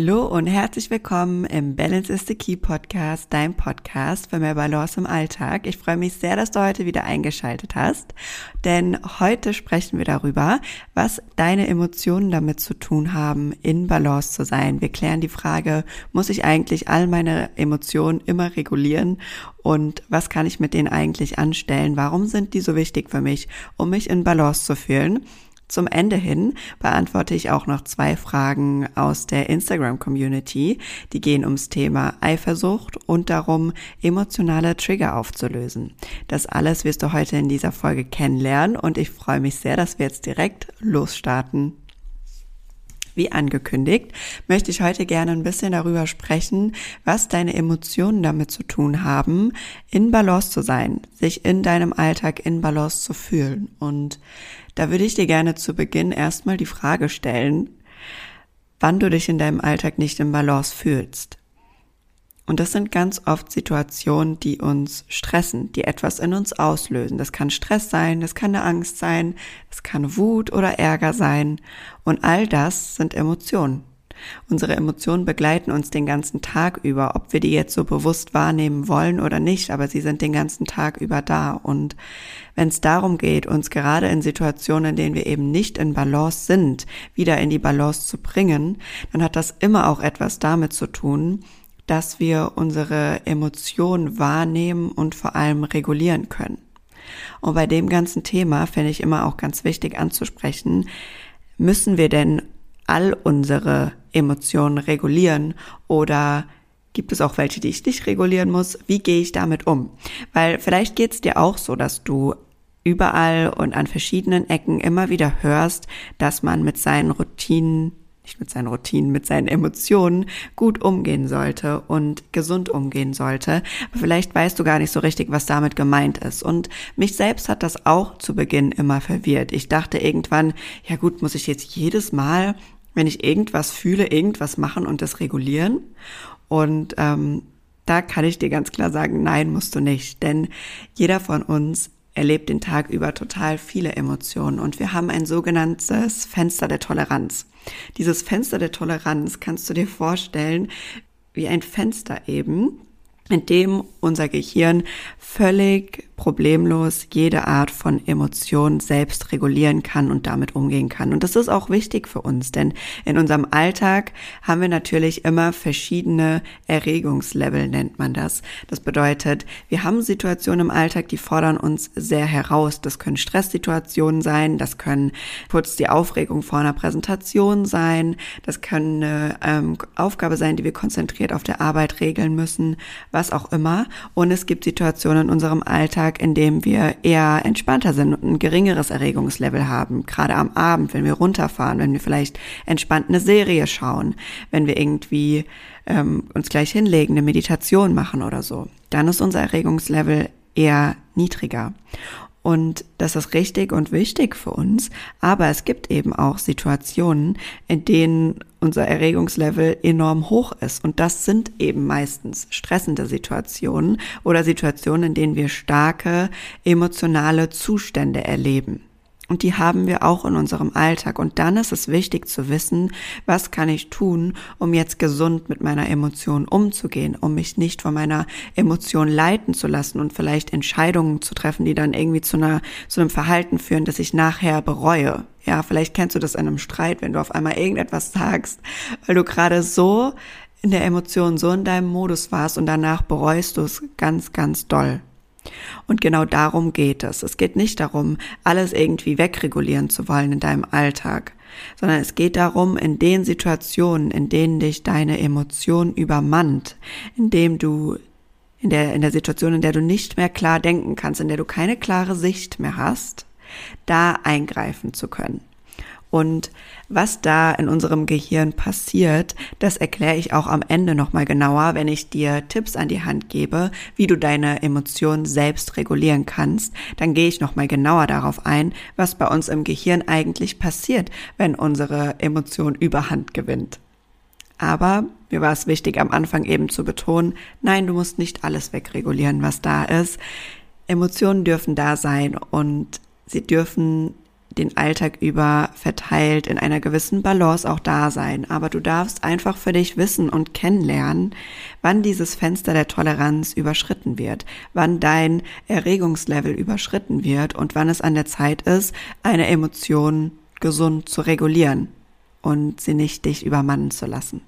Hallo und herzlich willkommen im Balance is the Key Podcast, dein Podcast für mehr Balance im Alltag. Ich freue mich sehr, dass du heute wieder eingeschaltet hast, denn heute sprechen wir darüber, was deine Emotionen damit zu tun haben, in Balance zu sein. Wir klären die Frage, muss ich eigentlich all meine Emotionen immer regulieren und was kann ich mit denen eigentlich anstellen? Warum sind die so wichtig für mich, um mich in Balance zu fühlen? Zum Ende hin beantworte ich auch noch zwei Fragen aus der Instagram-Community. Die gehen ums Thema Eifersucht und darum, emotionale Trigger aufzulösen. Das alles wirst du heute in dieser Folge kennenlernen und ich freue mich sehr, dass wir jetzt direkt losstarten. Wie angekündigt, möchte ich heute gerne ein bisschen darüber sprechen, was deine Emotionen damit zu tun haben, in Balance zu sein, sich in deinem Alltag in Balance zu fühlen. Und da würde ich dir gerne zu Beginn erstmal die Frage stellen, wann du dich in deinem Alltag nicht in Balance fühlst. Und das sind ganz oft Situationen, die uns stressen, die etwas in uns auslösen. Das kann Stress sein, das kann eine Angst sein, das kann Wut oder Ärger sein. Und all das sind Emotionen. Unsere Emotionen begleiten uns den ganzen Tag über, ob wir die jetzt so bewusst wahrnehmen wollen oder nicht, aber sie sind den ganzen Tag über da. Und wenn es darum geht, uns gerade in Situationen, in denen wir eben nicht in Balance sind, wieder in die Balance zu bringen, dann hat das immer auch etwas damit zu tun, dass wir unsere Emotionen wahrnehmen und vor allem regulieren können. Und bei dem ganzen Thema finde ich immer auch ganz wichtig anzusprechen, müssen wir denn all unsere Emotionen regulieren oder gibt es auch welche, die ich nicht regulieren muss? Wie gehe ich damit um? Weil vielleicht geht es dir auch so, dass du überall und an verschiedenen Ecken immer wieder hörst, dass man mit seinen Routinen nicht mit seinen Routinen, mit seinen Emotionen gut umgehen sollte und gesund umgehen sollte. Aber vielleicht weißt du gar nicht so richtig, was damit gemeint ist. Und mich selbst hat das auch zu Beginn immer verwirrt. Ich dachte irgendwann, ja gut, muss ich jetzt jedes Mal wenn ich irgendwas fühle, irgendwas machen und das regulieren. Und ähm, da kann ich dir ganz klar sagen, nein, musst du nicht. Denn jeder von uns erlebt den Tag über total viele Emotionen und wir haben ein sogenanntes Fenster der Toleranz. Dieses Fenster der Toleranz kannst du dir vorstellen wie ein Fenster eben, in dem unser Gehirn völlig problemlos jede Art von Emotion selbst regulieren kann und damit umgehen kann. Und das ist auch wichtig für uns, denn in unserem Alltag haben wir natürlich immer verschiedene Erregungslevel, nennt man das. Das bedeutet, wir haben Situationen im Alltag, die fordern uns sehr heraus. Das können Stresssituationen sein, das können kurz die Aufregung vor einer Präsentation sein, das können eine ähm, Aufgabe sein, die wir konzentriert auf der Arbeit regeln müssen, was auch immer. Und es gibt Situationen in unserem Alltag, Alltag, in dem wir eher entspannter sind und ein geringeres Erregungslevel haben. Gerade am Abend, wenn wir runterfahren, wenn wir vielleicht entspannt eine Serie schauen, wenn wir irgendwie ähm, uns gleich hinlegen, eine Meditation machen oder so. Dann ist unser Erregungslevel eher niedriger. Und das ist richtig und wichtig für uns. Aber es gibt eben auch Situationen, in denen unser Erregungslevel enorm hoch ist. Und das sind eben meistens stressende Situationen oder Situationen, in denen wir starke emotionale Zustände erleben. Und die haben wir auch in unserem Alltag. Und dann ist es wichtig zu wissen, was kann ich tun, um jetzt gesund mit meiner Emotion umzugehen, um mich nicht von meiner Emotion leiten zu lassen und vielleicht Entscheidungen zu treffen, die dann irgendwie zu einer, zu einem Verhalten führen, das ich nachher bereue. Ja, vielleicht kennst du das in einem Streit, wenn du auf einmal irgendetwas sagst, weil du gerade so in der Emotion, so in deinem Modus warst und danach bereust du es ganz, ganz doll. Und genau darum geht es. Es geht nicht darum, alles irgendwie wegregulieren zu wollen in deinem Alltag, sondern es geht darum, in den Situationen, in denen dich deine Emotion übermannt, in dem du in der, in der Situation, in der du nicht mehr klar denken kannst, in der du keine klare Sicht mehr hast, da eingreifen zu können. Und was da in unserem Gehirn passiert, das erkläre ich auch am Ende nochmal genauer, wenn ich dir Tipps an die Hand gebe, wie du deine Emotionen selbst regulieren kannst. Dann gehe ich nochmal genauer darauf ein, was bei uns im Gehirn eigentlich passiert, wenn unsere Emotion überhand gewinnt. Aber mir war es wichtig, am Anfang eben zu betonen, nein, du musst nicht alles wegregulieren, was da ist. Emotionen dürfen da sein und sie dürfen den Alltag über verteilt in einer gewissen Balance auch da sein. Aber du darfst einfach für dich wissen und kennenlernen, wann dieses Fenster der Toleranz überschritten wird, wann dein Erregungslevel überschritten wird und wann es an der Zeit ist, eine Emotion gesund zu regulieren und sie nicht dich übermannen zu lassen.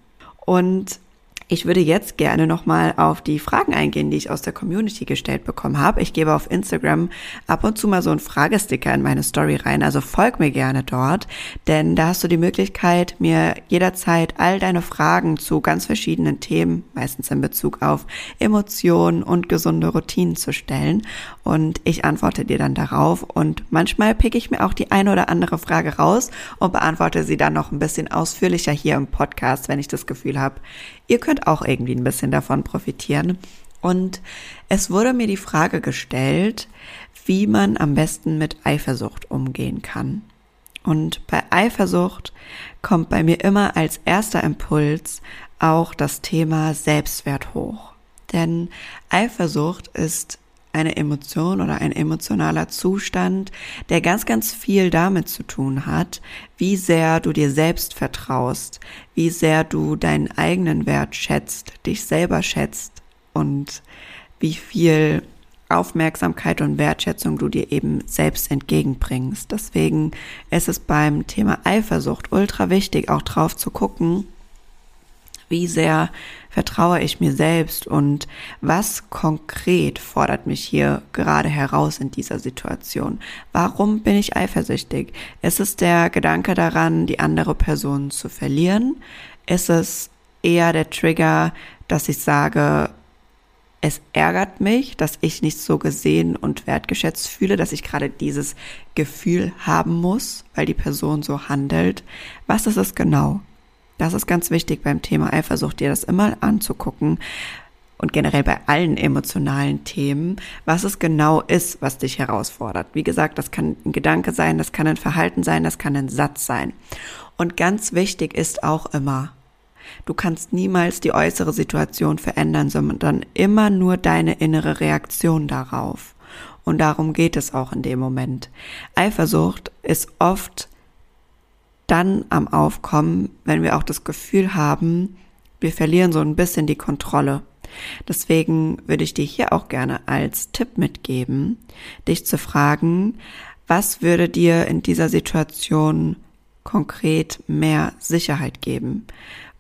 Und ich würde jetzt gerne nochmal auf die Fragen eingehen, die ich aus der Community gestellt bekommen habe. Ich gebe auf Instagram ab und zu mal so einen Fragesticker in meine Story rein, also folg mir gerne dort, denn da hast du die Möglichkeit, mir jederzeit all deine Fragen zu ganz verschiedenen Themen, meistens in Bezug auf Emotionen und gesunde Routinen zu stellen. Und ich antworte dir dann darauf. Und manchmal pick ich mir auch die eine oder andere Frage raus und beantworte sie dann noch ein bisschen ausführlicher hier im Podcast, wenn ich das Gefühl habe, ihr könnt auch irgendwie ein bisschen davon profitieren. Und es wurde mir die Frage gestellt, wie man am besten mit Eifersucht umgehen kann. Und bei Eifersucht kommt bei mir immer als erster Impuls auch das Thema Selbstwert hoch. Denn Eifersucht ist eine Emotion oder ein emotionaler Zustand, der ganz, ganz viel damit zu tun hat, wie sehr du dir selbst vertraust, wie sehr du deinen eigenen Wert schätzt, dich selber schätzt und wie viel Aufmerksamkeit und Wertschätzung du dir eben selbst entgegenbringst. Deswegen ist es beim Thema Eifersucht ultra wichtig, auch drauf zu gucken, wie sehr vertraue ich mir selbst und was konkret fordert mich hier gerade heraus in dieser Situation? Warum bin ich eifersüchtig? Ist es der Gedanke daran, die andere Person zu verlieren? Ist es eher der Trigger, dass ich sage, es ärgert mich, dass ich nicht so gesehen und wertgeschätzt fühle, dass ich gerade dieses Gefühl haben muss, weil die Person so handelt. Was ist es genau? Das ist ganz wichtig beim Thema Eifersucht, dir das immer anzugucken und generell bei allen emotionalen Themen, was es genau ist, was dich herausfordert. Wie gesagt, das kann ein Gedanke sein, das kann ein Verhalten sein, das kann ein Satz sein. Und ganz wichtig ist auch immer, du kannst niemals die äußere Situation verändern, sondern immer nur deine innere Reaktion darauf. Und darum geht es auch in dem Moment. Eifersucht ist oft dann am Aufkommen, wenn wir auch das Gefühl haben, wir verlieren so ein bisschen die Kontrolle. Deswegen würde ich dir hier auch gerne als Tipp mitgeben, dich zu fragen, was würde dir in dieser Situation konkret mehr Sicherheit geben?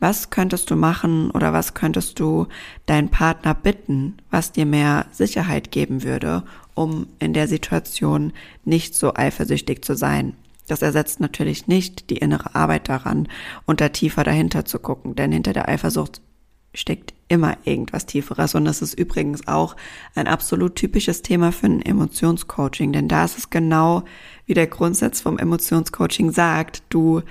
Was könntest du machen oder was könntest du deinen Partner bitten, was dir mehr Sicherheit geben würde, um in der Situation nicht so eifersüchtig zu sein? Das ersetzt natürlich nicht die innere Arbeit daran und da tiefer dahinter zu gucken, denn hinter der Eifersucht steckt immer irgendwas Tieferes. Und das ist übrigens auch ein absolut typisches Thema für ein Emotionscoaching, denn da ist es genau wie der Grundsatz vom Emotionscoaching sagt, du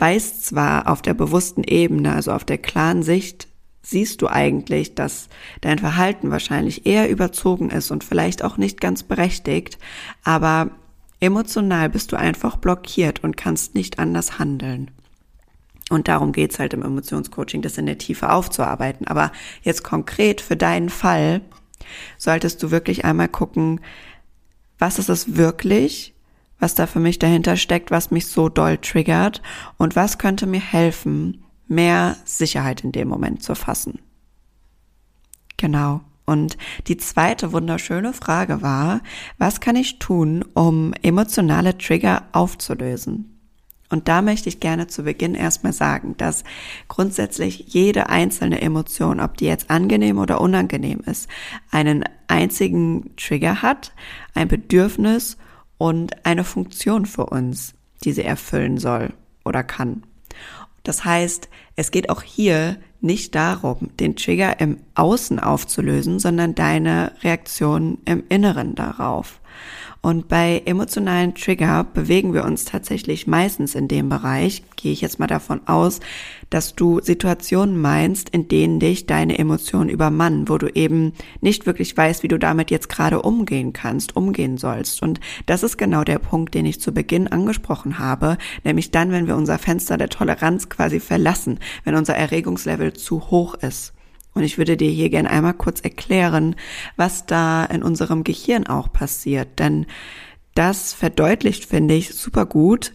weißt zwar auf der bewussten Ebene, also auf der klaren Sicht, siehst du eigentlich, dass dein Verhalten wahrscheinlich eher überzogen ist und vielleicht auch nicht ganz berechtigt, aber Emotional bist du einfach blockiert und kannst nicht anders handeln. Und darum geht's halt im Emotionscoaching, das in der Tiefe aufzuarbeiten. Aber jetzt konkret für deinen Fall solltest du wirklich einmal gucken, was ist es wirklich, was da für mich dahinter steckt, was mich so doll triggert und was könnte mir helfen, mehr Sicherheit in dem Moment zu fassen. Genau. Und die zweite wunderschöne Frage war, was kann ich tun, um emotionale Trigger aufzulösen? Und da möchte ich gerne zu Beginn erstmal sagen, dass grundsätzlich jede einzelne Emotion, ob die jetzt angenehm oder unangenehm ist, einen einzigen Trigger hat, ein Bedürfnis und eine Funktion für uns, die sie erfüllen soll oder kann. Das heißt, es geht auch hier nicht darum, den Trigger im Außen aufzulösen, sondern deine Reaktion im Inneren darauf. Und bei emotionalen Trigger bewegen wir uns tatsächlich meistens in dem Bereich, gehe ich jetzt mal davon aus, dass du Situationen meinst, in denen dich deine Emotionen übermannen, wo du eben nicht wirklich weißt, wie du damit jetzt gerade umgehen kannst, umgehen sollst. Und das ist genau der Punkt, den ich zu Beginn angesprochen habe, nämlich dann, wenn wir unser Fenster der Toleranz quasi verlassen, wenn unser Erregungslevel zu hoch ist. Und ich würde dir hier gerne einmal kurz erklären, was da in unserem Gehirn auch passiert. Denn das verdeutlicht, finde ich, super gut,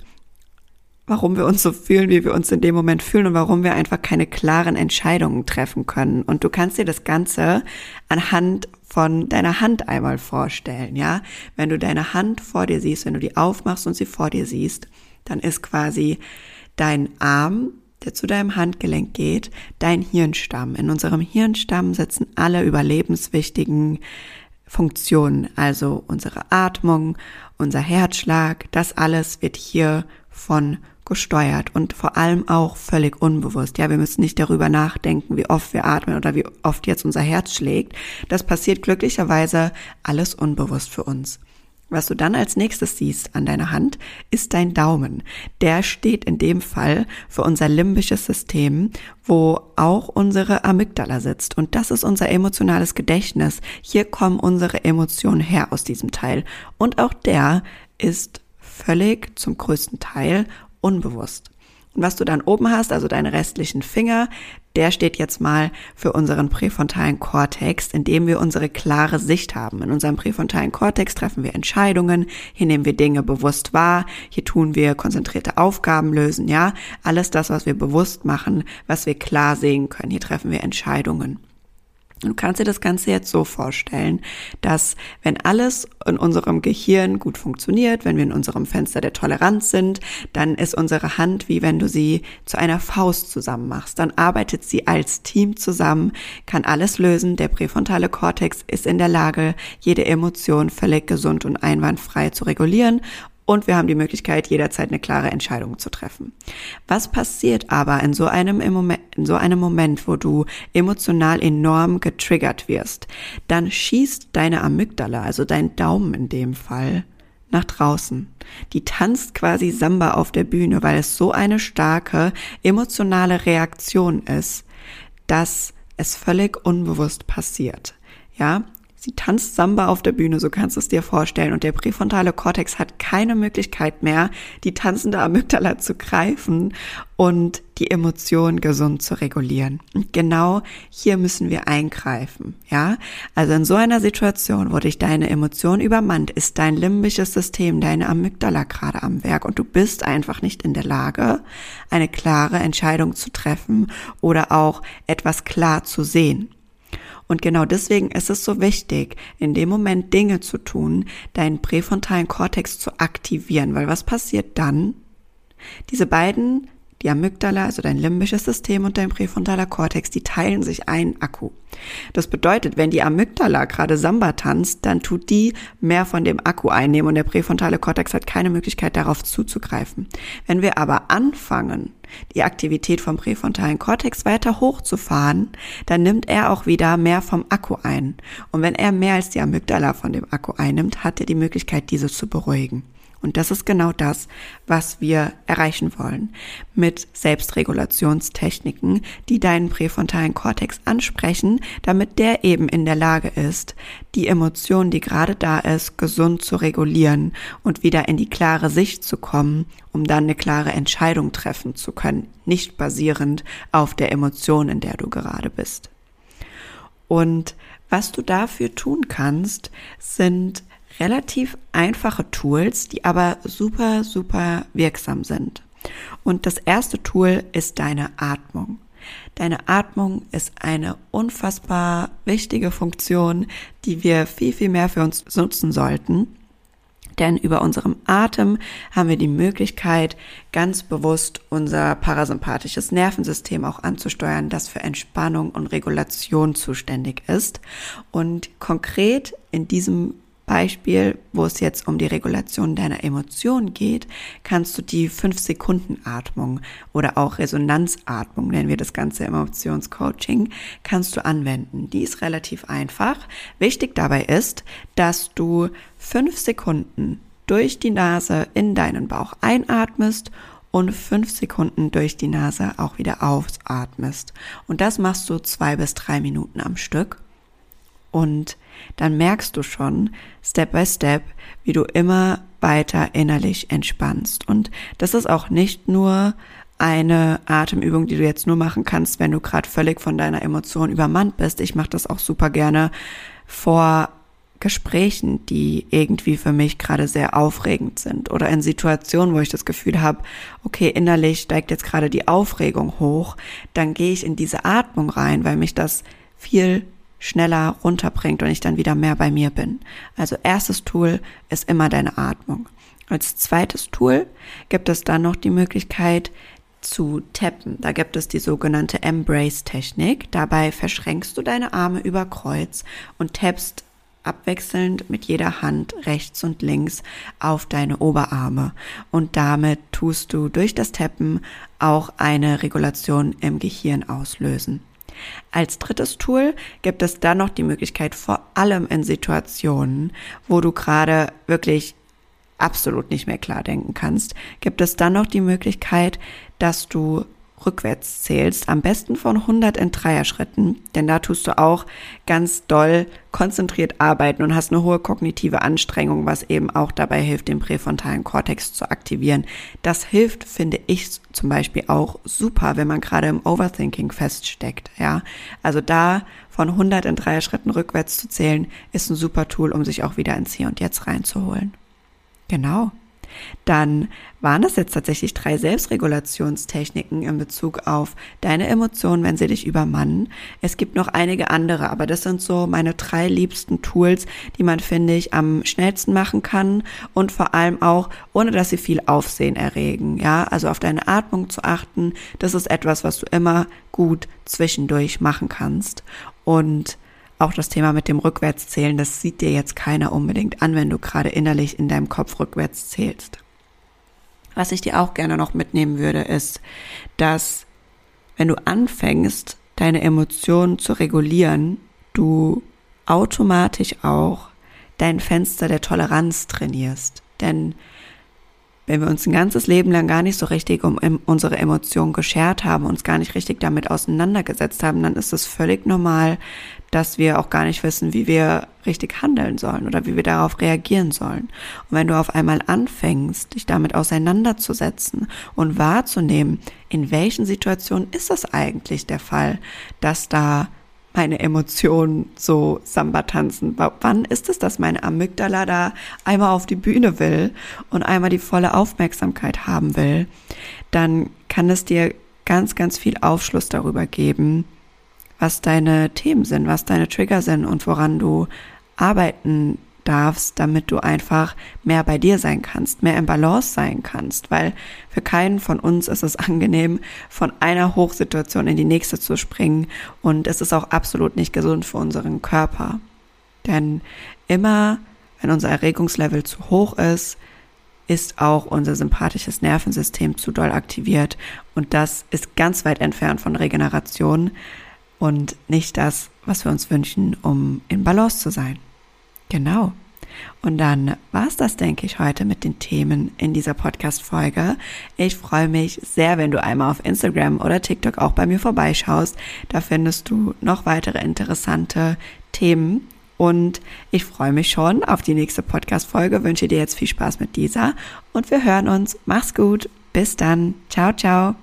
warum wir uns so fühlen, wie wir uns in dem Moment fühlen und warum wir einfach keine klaren Entscheidungen treffen können. Und du kannst dir das Ganze anhand von deiner Hand einmal vorstellen, ja? Wenn du deine Hand vor dir siehst, wenn du die aufmachst und sie vor dir siehst, dann ist quasi dein Arm, der zu deinem Handgelenk geht, dein Hirnstamm. In unserem Hirnstamm sitzen alle überlebenswichtigen Funktionen, also unsere Atmung, unser Herzschlag, das alles wird hier von gesteuert und vor allem auch völlig unbewusst. Ja, wir müssen nicht darüber nachdenken, wie oft wir atmen oder wie oft jetzt unser Herz schlägt. Das passiert glücklicherweise alles unbewusst für uns. Was du dann als nächstes siehst an deiner Hand, ist dein Daumen. Der steht in dem Fall für unser limbisches System, wo auch unsere Amygdala sitzt. Und das ist unser emotionales Gedächtnis. Hier kommen unsere Emotionen her aus diesem Teil. Und auch der ist völlig zum größten Teil unbewusst. Und was du dann oben hast, also deine restlichen Finger, der steht jetzt mal für unseren präfrontalen Kortex, in dem wir unsere klare Sicht haben. In unserem präfrontalen Kortex treffen wir Entscheidungen, hier nehmen wir Dinge bewusst wahr, hier tun wir konzentrierte Aufgaben lösen, ja, alles das, was wir bewusst machen, was wir klar sehen können, hier treffen wir Entscheidungen. Du kannst dir das Ganze jetzt so vorstellen, dass wenn alles in unserem Gehirn gut funktioniert, wenn wir in unserem Fenster der Toleranz sind, dann ist unsere Hand wie wenn du sie zu einer Faust zusammen machst. Dann arbeitet sie als Team zusammen, kann alles lösen. Der präfrontale Kortex ist in der Lage, jede Emotion völlig gesund und einwandfrei zu regulieren und wir haben die Möglichkeit, jederzeit eine klare Entscheidung zu treffen. Was passiert aber in so einem, Moment, in so einem Moment, wo du emotional enorm getriggert wirst? Dann schießt deine Amygdala, also dein Daumen in dem Fall, nach draußen. Die tanzt quasi Samba auf der Bühne, weil es so eine starke emotionale Reaktion ist, dass es völlig unbewusst passiert. Ja, Sie tanzt Samba auf der Bühne, so kannst du es dir vorstellen. Und der präfrontale Kortex hat keine Möglichkeit mehr, die tanzende Amygdala zu greifen und die Emotionen gesund zu regulieren. Und genau hier müssen wir eingreifen, ja? Also in so einer Situation, wo dich deine Emotion übermannt, ist dein limbisches System, deine Amygdala gerade am Werk und du bist einfach nicht in der Lage, eine klare Entscheidung zu treffen oder auch etwas klar zu sehen. Und genau deswegen ist es so wichtig, in dem Moment Dinge zu tun, deinen präfrontalen Kortex zu aktivieren, weil was passiert dann? Diese beiden die Amygdala, also dein limbisches System und dein präfrontaler Kortex, die teilen sich einen Akku. Das bedeutet, wenn die Amygdala gerade Samba tanzt, dann tut die mehr von dem Akku einnehmen und der präfrontale Kortex hat keine Möglichkeit darauf zuzugreifen. Wenn wir aber anfangen, die Aktivität vom präfrontalen Kortex weiter hochzufahren, dann nimmt er auch wieder mehr vom Akku ein. Und wenn er mehr als die Amygdala von dem Akku einnimmt, hat er die Möglichkeit, diese zu beruhigen. Und das ist genau das, was wir erreichen wollen mit Selbstregulationstechniken, die deinen präfrontalen Kortex ansprechen, damit der eben in der Lage ist, die Emotion, die gerade da ist, gesund zu regulieren und wieder in die klare Sicht zu kommen, um dann eine klare Entscheidung treffen zu können, nicht basierend auf der Emotion, in der du gerade bist. Und was du dafür tun kannst, sind relativ einfache Tools, die aber super, super wirksam sind. Und das erste Tool ist deine Atmung. Deine Atmung ist eine unfassbar wichtige Funktion, die wir viel, viel mehr für uns nutzen sollten. Denn über unserem Atem haben wir die Möglichkeit, ganz bewusst unser parasympathisches Nervensystem auch anzusteuern, das für Entspannung und Regulation zuständig ist. Und konkret in diesem Beispiel, wo es jetzt um die Regulation deiner Emotionen geht, kannst du die 5-Sekunden-Atmung oder auch Resonanzatmung, nennen wir das Ganze Emotionscoaching, kannst du anwenden. Die ist relativ einfach. Wichtig dabei ist, dass du 5 Sekunden durch die Nase in deinen Bauch einatmest und 5 Sekunden durch die Nase auch wieder ausatmest. Und das machst du zwei bis drei Minuten am Stück. Und dann merkst du schon, Step by Step, wie du immer weiter innerlich entspannst. Und das ist auch nicht nur eine Atemübung, die du jetzt nur machen kannst, wenn du gerade völlig von deiner Emotion übermannt bist. Ich mache das auch super gerne vor Gesprächen, die irgendwie für mich gerade sehr aufregend sind oder in Situationen, wo ich das Gefühl habe, okay, innerlich steigt jetzt gerade die Aufregung hoch, dann gehe ich in diese Atmung rein, weil mich das viel schneller runterbringt und ich dann wieder mehr bei mir bin. Also erstes Tool ist immer deine Atmung. Als zweites Tool gibt es dann noch die Möglichkeit zu tappen. Da gibt es die sogenannte Embrace-Technik. Dabei verschränkst du deine Arme über Kreuz und tappst abwechselnd mit jeder Hand rechts und links auf deine Oberarme. Und damit tust du durch das Tappen auch eine Regulation im Gehirn auslösen. Als drittes Tool gibt es dann noch die Möglichkeit, vor allem in Situationen, wo du gerade wirklich absolut nicht mehr klar denken kannst, gibt es dann noch die Möglichkeit, dass du rückwärts zählst, am besten von 100 in Dreier-Schritten, denn da tust du auch ganz doll konzentriert arbeiten und hast eine hohe kognitive Anstrengung, was eben auch dabei hilft, den präfrontalen Kortex zu aktivieren. Das hilft, finde ich zum Beispiel auch super, wenn man gerade im Overthinking feststeckt, ja. Also da von 100 in Dreier-Schritten rückwärts zu zählen, ist ein super Tool, um sich auch wieder ins Hier und Jetzt reinzuholen. Genau dann waren das jetzt tatsächlich drei Selbstregulationstechniken in Bezug auf deine Emotionen, wenn sie dich übermannen. Es gibt noch einige andere, aber das sind so meine drei liebsten Tools, die man, finde ich, am schnellsten machen kann und vor allem auch, ohne dass sie viel Aufsehen erregen. Ja, also auf deine Atmung zu achten, das ist etwas, was du immer gut zwischendurch machen kannst. Und auch das Thema mit dem Rückwärtszählen, das sieht dir jetzt keiner unbedingt an, wenn du gerade innerlich in deinem Kopf rückwärts zählst. Was ich dir auch gerne noch mitnehmen würde, ist, dass wenn du anfängst, deine Emotionen zu regulieren, du automatisch auch dein Fenster der Toleranz trainierst. Denn wenn wir uns ein ganzes Leben lang gar nicht so richtig um unsere Emotionen geschert haben, uns gar nicht richtig damit auseinandergesetzt haben, dann ist es völlig normal, dass wir auch gar nicht wissen, wie wir richtig handeln sollen oder wie wir darauf reagieren sollen. Und wenn du auf einmal anfängst, dich damit auseinanderzusetzen und wahrzunehmen, in welchen Situationen ist das eigentlich der Fall, dass da meine Emotionen so Samba tanzen? Wann ist es, dass meine Amygdala da einmal auf die Bühne will und einmal die volle Aufmerksamkeit haben will? Dann kann es dir ganz, ganz viel Aufschluss darüber geben, was deine Themen sind, was deine Trigger sind und woran du arbeiten darfst, damit du einfach mehr bei dir sein kannst, mehr im Balance sein kannst, weil für keinen von uns ist es angenehm, von einer Hochsituation in die nächste zu springen. Und es ist auch absolut nicht gesund für unseren Körper. Denn immer, wenn unser Erregungslevel zu hoch ist, ist auch unser sympathisches Nervensystem zu doll aktiviert. Und das ist ganz weit entfernt von Regeneration und nicht das, was wir uns wünschen, um in Balance zu sein. Genau. Und dann war es das, denke ich, heute mit den Themen in dieser Podcast-Folge. Ich freue mich sehr, wenn du einmal auf Instagram oder TikTok auch bei mir vorbeischaust. Da findest du noch weitere interessante Themen. Und ich freue mich schon auf die nächste Podcast-Folge, wünsche dir jetzt viel Spaß mit dieser und wir hören uns. Mach's gut. Bis dann. Ciao, ciao.